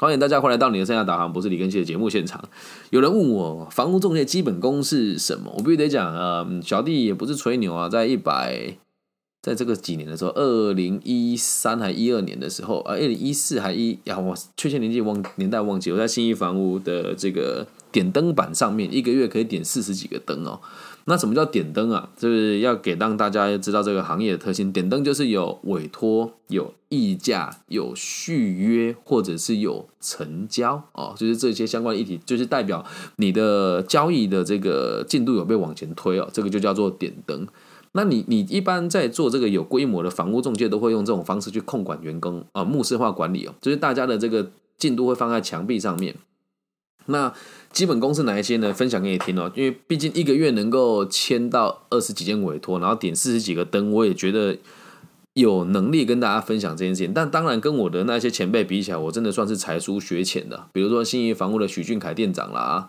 欢迎大家回来到你的生涯导航，不是李根熙的节目现场。有人问我房屋中介基本功是什么，我必须得讲，呃，小弟也不是吹牛啊，在一百，在这个几年的时候，二零一三还一二年的时候，呃，二零一四还一呀，我确切年纪忘年代忘记，我在新一房屋的这个点灯板上面，一个月可以点四十几个灯哦。那什么叫点灯啊？就是要给让大家知道这个行业的特性。点灯就是有委托、有议价、有续约，或者是有成交哦，就是这些相关议题，就是代表你的交易的这个进度有被往前推哦，这个就叫做点灯。那你你一般在做这个有规模的房屋中介，都会用这种方式去控管员工啊，目视化管理哦，就是大家的这个进度会放在墙壁上面。那基本功是哪一些呢？分享给你听哦。因为毕竟一个月能够签到二十几件委托，然后点四十几个灯，我也觉得有能力跟大家分享这件事情。但当然，跟我的那些前辈比起来，我真的算是才疏学浅的。比如说信义房屋的许俊凯店长啦，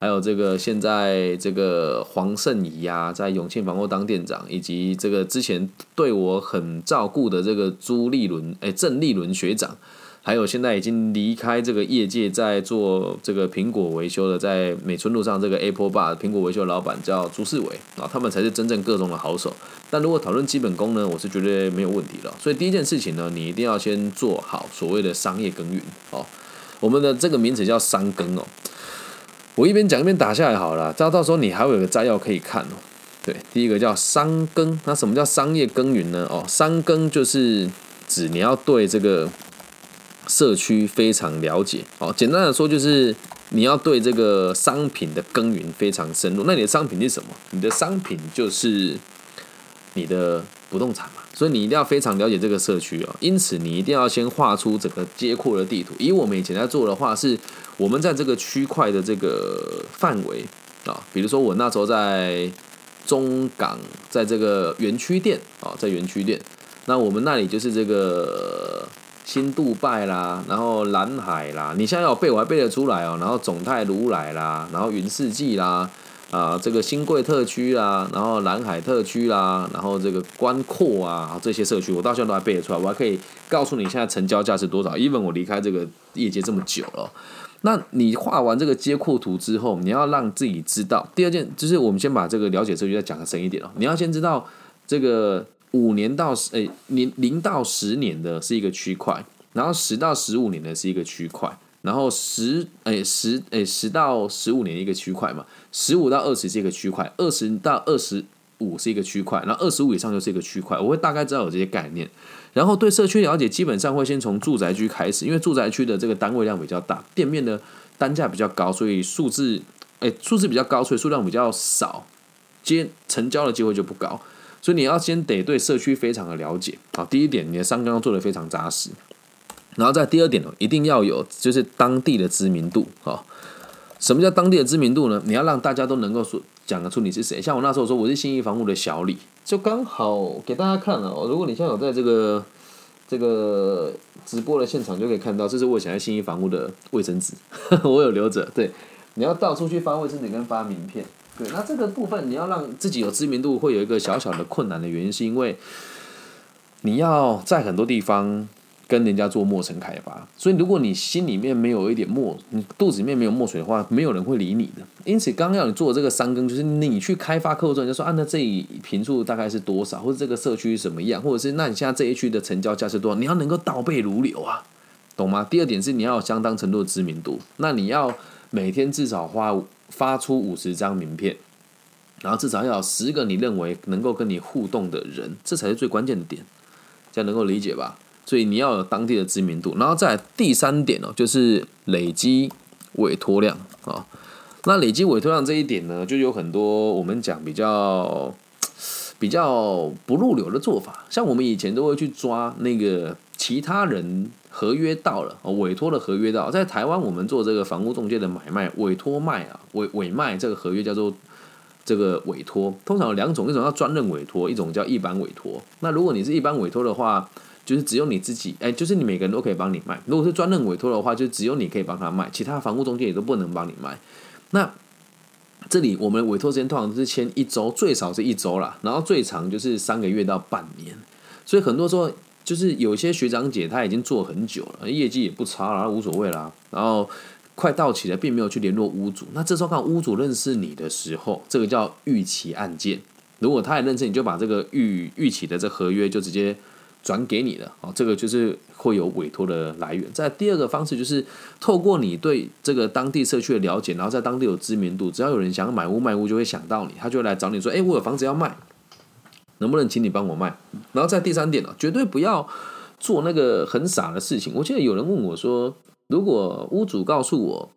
还有这个现在这个黄圣仪呀，在永庆房屋当店长，以及这个之前对我很照顾的这个朱立伦，哎，郑立伦学长。还有现在已经离开这个业界，在做这个苹果维修的，在美村路上这个 Apple Bar 苹果维修老板叫朱世伟啊，他们才是真正各种的好手。但如果讨论基本功呢，我是觉得没有问题了。所以第一件事情呢，你一定要先做好所谓的商业耕耘哦。我们的这个名词叫商耕哦。我一边讲一边打下来好了，到到时候你还会有个摘要可以看哦。对，第一个叫商耕，那什么叫商业耕耘呢？哦，商耕就是指你要对这个。社区非常了解，哦，简单的说就是你要对这个商品的耕耘非常深入。那你的商品是什么？你的商品就是你的不动产嘛，所以你一定要非常了解这个社区哦。因此，你一定要先画出整个街廓的地图。以我们以前在做的话，是我们在这个区块的这个范围啊，比如说我那时候在中港，在这个园区店啊，在园区店，那我们那里就是这个。新杜拜啦，然后蓝海啦，你现在要背我还背得出来哦。然后总泰如来啦，然后云世纪啦，啊，这个新贵特区啦，然后蓝海特区啦，然后这个关阔啊，这些社区我到现在都还背得出来，我还可以告诉你现在成交价是多少。因为我离开这个业界这么久了，那你画完这个街廓图之后，你要让自己知道，第二件就是我们先把这个了解社区再讲的深一点哦。你要先知道这个。五年到十诶，零零到十年的是一个区块，然后十到十五年的是一个区块，然后十诶十诶十到十五年一个区块嘛，十五到二十是一个区块，二十到二十五是一个区块，然后二十五以上就是一个区块。我会大概知道有这些概念，然后对社区了解，基本上会先从住宅区开始，因为住宅区的这个单位量比较大，店面的单价比较高，所以数字诶数字比较高，所以数量比较少，接成交的机会就不高。所以你要先得对社区非常的了解啊。第一点，你的商刚要做的非常扎实，然后在第二点呢，一定要有就是当地的知名度啊。什么叫当地的知名度呢？你要让大家都能够说讲得出你是谁。像我那时候说我是新义房屋的小李，就刚好给大家看了。如果你现在有在这个这个直播的现场，就可以看到，这是我想在新义房屋的卫生纸，我有留着。对，你要到处去发卫生纸跟发名片。对，那这个部分你要让自己有知名度，会有一个小小的困难的原因，是因为你要在很多地方跟人家做陌生开发，所以如果你心里面没有一点墨，你肚子里面没有墨水的话，没有人会理你的。因此，刚刚要你做这个三更，就是你去开发客户之后，就说啊，那这一平数大概是多少，或者这个社区什么样，或者是那你现在这一区的成交价是多少，你要能够倒背如流啊，懂吗？第二点是你要有相当程度的知名度，那你要每天至少花。发出五十张名片，然后至少要有十个你认为能够跟你互动的人，这才是最关键的点，这样能够理解吧？所以你要有当地的知名度，然后再第三点哦，就是累积委托量啊。那累积委托量这一点呢，就有很多我们讲比较比较不入流的做法，像我们以前都会去抓那个其他人。合约到了，哦委托的合约到，在台湾我们做这个房屋中介的买卖，委托卖啊，委委卖这个合约叫做这个委托，通常有两种，一种叫专任委托，一种叫一般委托。那如果你是一般委托的话，就是只有你自己，哎，就是你每个人都可以帮你卖。如果是专任委托的话，就只有你可以帮他卖，其他房屋中介也都不能帮你卖。那这里我们委托时间通常都是签一周，最少是一周啦，然后最长就是三个月到半年。所以很多时候。就是有些学长姐他已经做很久了，业绩也不差了，无所谓啦。然后快到期了，并没有去联络屋主。那这时候看屋主认识你的时候，这个叫预期案件。如果他也认识你，就把这个预预期的这合约就直接转给你了。哦，这个就是会有委托的来源。在第二个方式就是透过你对这个当地社区的了解，然后在当地有知名度，只要有人想要买屋卖屋，就会想到你，他就来找你说：“哎，我有房子要卖。”能不能请你帮我卖？然后在第三点呢，绝对不要做那个很傻的事情。我记得有人问我说，如果屋主告诉我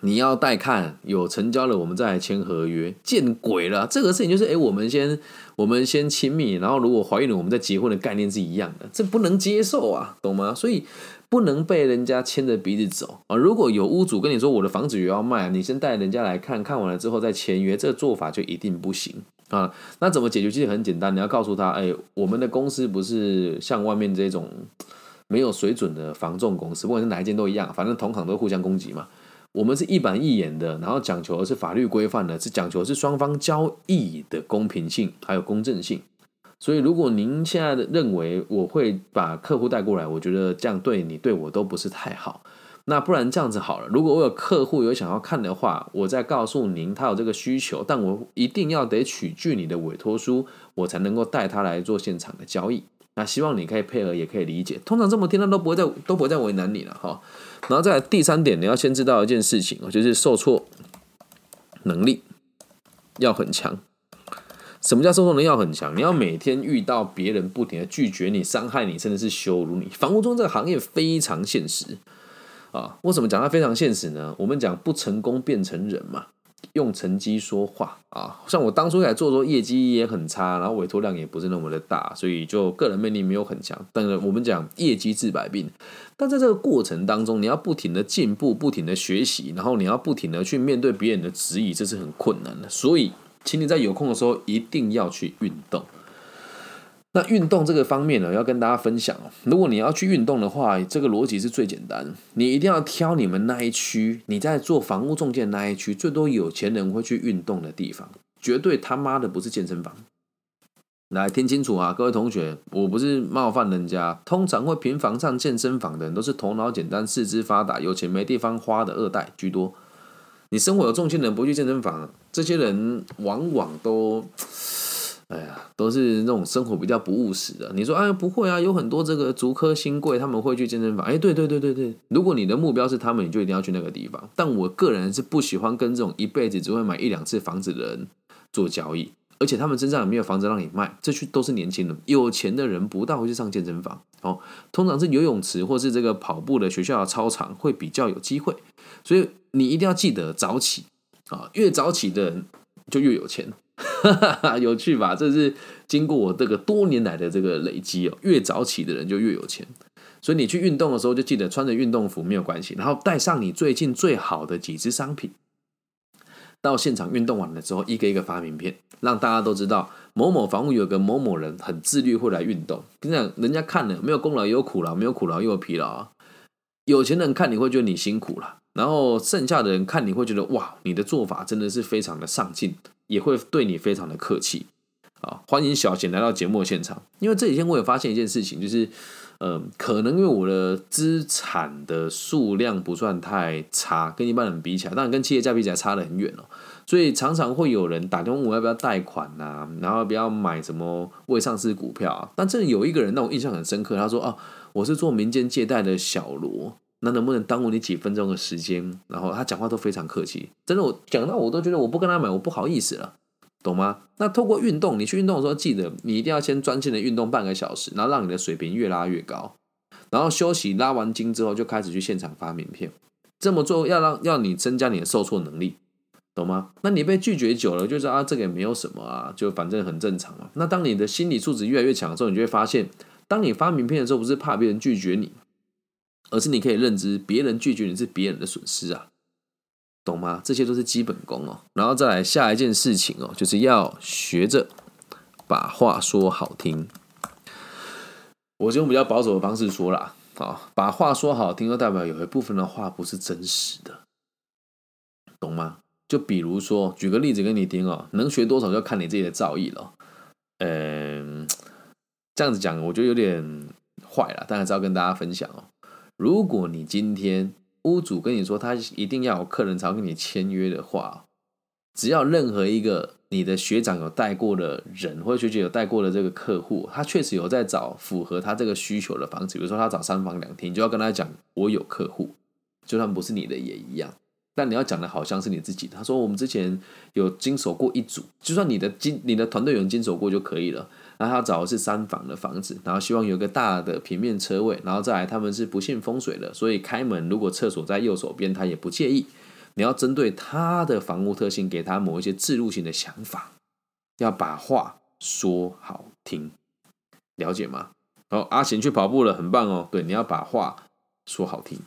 你要带看有成交了，我们再来签合约，见鬼了！这个事情就是，哎，我们先我们先亲密，然后如果怀孕了，我们再结婚的概念是一样的，这不能接受啊，懂吗？所以不能被人家牵着鼻子走啊！如果有屋主跟你说我的房子也要卖，你先带人家来看看完了之后再签约，这个做法就一定不行。啊，那怎么解决？其实很简单，你要告诉他，哎，我们的公司不是像外面这种没有水准的防重公司，不管是哪一间都一样，反正同行都互相攻击嘛。我们是一板一眼的，然后讲求的是法律规范的，是讲求是双方交易的公平性还有公正性。所以，如果您现在的认为我会把客户带过来，我觉得这样对你对我都不是太好。那不然这样子好了，如果我有客户有想要看的话，我再告诉您他有这个需求，但我一定要得取具你的委托书，我才能够带他来做现场的交易。那希望你可以配合，也可以理解。通常这么听，他都不会再都不会再为难你了哈。然后再第三点，你要先知道一件事情哦，就是受挫能力要很强。什么叫受挫能力要很强？你要每天遇到别人不停的拒绝你、伤害你，甚至是羞辱你。房屋中这个行业非常现实。啊，为什么讲它非常现实呢？我们讲不成功变成人嘛，用成绩说话啊。像我当初来做，做业绩也很差，然后委托量也不是那么的大，所以就个人魅力没有很强。但是我们讲业绩治百病，但在这个过程当中，你要不停的进步，不停的学习，然后你要不停的去面对别人的质疑，这是很困难的。所以，请你在有空的时候一定要去运动。那运动这个方面呢，要跟大家分享哦。如果你要去运动的话，这个逻辑是最简单。你一定要挑你们那一区，你在做房屋中介那一区，最多有钱人会去运动的地方，绝对他妈的不是健身房。来听清楚啊，各位同学，我不是冒犯人家。通常会频繁上健身房的人，都是头脑简单、四肢发达、有钱没地方花的二代居多。你生活有重心的人不去健身房，这些人往往都。哎呀，都是那种生活比较不务实的。你说，哎，不会啊，有很多这个足科新贵他们会去健身房。哎，对对对对对，如果你的目标是他们，你就一定要去那个地方。但我个人是不喜欢跟这种一辈子只会买一两次房子的人做交易，而且他们身上也没有房子让你卖。这去都是年轻人，有钱的人不大会去上健身房。哦，通常是游泳池或是这个跑步的学校的操场会比较有机会。所以你一定要记得早起啊，越早起的人就越有钱。哈 哈有趣吧？这是经过我这个多年来的这个累积哦。越早起的人就越有钱，所以你去运动的时候就记得穿着运动服没有关系，然后带上你最近最好的几支商品，到现场运动完了之后，一个一个发名片，让大家都知道某某房屋有个某某人很自律会来运动。跟你讲，人家看了没有功劳也有苦劳，没有苦劳又有疲劳啊。有钱人看你会觉得你辛苦了，然后剩下的人看你会觉得哇，你的做法真的是非常的上进。也会对你非常的客气啊！欢迎小贤来到节目现场。因为这几天我也发现一件事情，就是，嗯，可能因为我的资产的数量不算太差，跟一般人比起来，当然跟企业家比起来差得很远哦。所以常常会有人打电话问我要不要贷款呐，然后不要买什么未上市股票啊。但这有一个人让我印象很深刻，他说：“哦，我是做民间借贷的小罗。”那能不能耽误你几分钟的时间？然后他讲话都非常客气，真的，我讲到我都觉得我不跟他买，我不好意思了，懂吗？那透过运动，你去运动的时候，记得你一定要先专心的运动半个小时，然后让你的水平越拉越高，然后休息拉完筋之后，就开始去现场发名片。这么做要让要你增加你的受挫能力，懂吗？那你被拒绝久了，就知道啊，这个也没有什么啊，就反正很正常嘛。那当你的心理素质越来越强的时候，你就会发现，当你发名片的时候，不是怕别人拒绝你。而是你可以认知，别人拒绝你是别人的损失啊，懂吗？这些都是基本功哦。然后再来下一件事情哦，就是要学着把话说好听。我用比较保守的方式说啦，啊，把话说好听，就代表有一部分的话不是真实的，懂吗？就比如说，举个例子给你听哦，能学多少就看你自己的造诣了。嗯，这样子讲，我觉得有点。坏了，但还是要跟大家分享哦。如果你今天屋主跟你说他一定要有客人才跟你签约的话，只要任何一个你的学长有带过的人，或者学姐有带过的这个客户，他确实有在找符合他这个需求的房子，比如说他找三房两厅，你就要跟他讲，我有客户，就算不是你的也一样。但你要讲的好像是你自己。他说我们之前有经手过一组，就算你的经你的团队有人经手过就可以了。然后他找的是三房的房子，然后希望有个大的平面车位，然后再来他们是不信风水的，所以开门如果厕所在右手边，他也不介意。你要针对他的房屋特性，给他某一些自入性的想法，要把话说好听，了解吗？哦，阿贤去跑步了，很棒哦。对，你要把话说好听。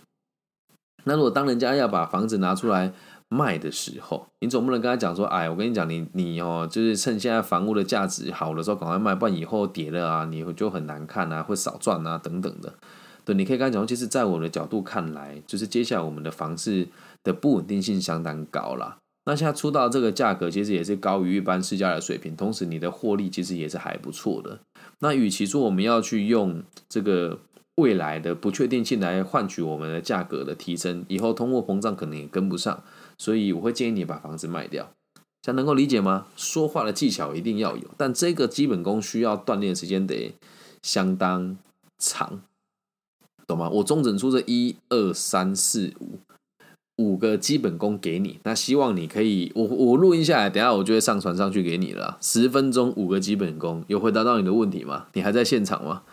那如果当人家要把房子拿出来卖的时候，你总不能跟他讲说：“哎，我跟你讲，你你哦，就是趁现在房屋的价值好的时候赶快卖，不然以后跌了啊，你就很难看啊，会少赚啊，等等的。”对，你可以跟他讲，其实，在我的角度看来，就是接下来我们的房市的不稳定性相当高啦。那现在出到这个价格，其实也是高于一般市价的水平，同时你的获利其实也是还不错的。那与其说我们要去用这个未来的不确定性来换取我们的价格的提升，以后通货膨胀可能也跟不上，所以我会建议你把房子卖掉。这样能够理解吗？说话的技巧一定要有，但这个基本功需要锻炼时间得相当长。懂吗？我中整出这一二三四五五个基本功给你，那希望你可以，我我录音下来，等下我就会上传上去给你了。十分钟五个基本功，有回答到你的问题吗？你还在现场吗？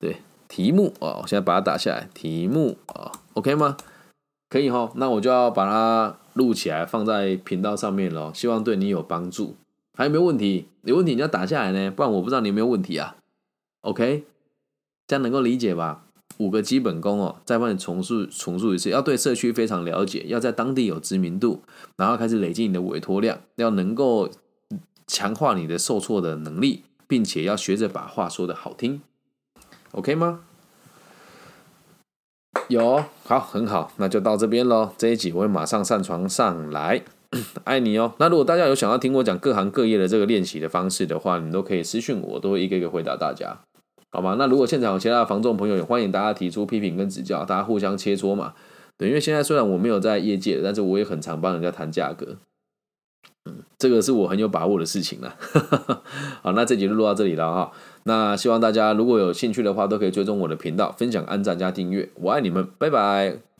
对，题目哦，我现在把它打下来。题目啊，OK 吗？可以哈，那我就要把它录起来，放在频道上面喽。希望对你有帮助。还有没有问题？有问题你要打下来呢，不然我不知道你有没有问题啊。OK，这样能够理解吧？五个基本功哦，再帮你重述重述一次。要对社区非常了解，要在当地有知名度，然后开始累积你的委托量，要能够强化你的受挫的能力，并且要学着把话说的好听，OK 吗？有，好，很好，那就到这边喽。这一集我会马上上传上来，爱你哦。那如果大家有想要听我讲各行各业的这个练习的方式的话，你都可以私讯我，都会一个一个回答大家。好吗？那如果现场有其他的房仲朋友，也欢迎大家提出批评跟指教，大家互相切磋嘛。对，因为现在虽然我没有在业界，但是我也很常帮人家谈价格。嗯，这个是我很有把握的事情了。好，那这集就录到这里了哈。那希望大家如果有兴趣的话，都可以追踪我的频道，分享、按赞加订阅。我爱你们，拜拜。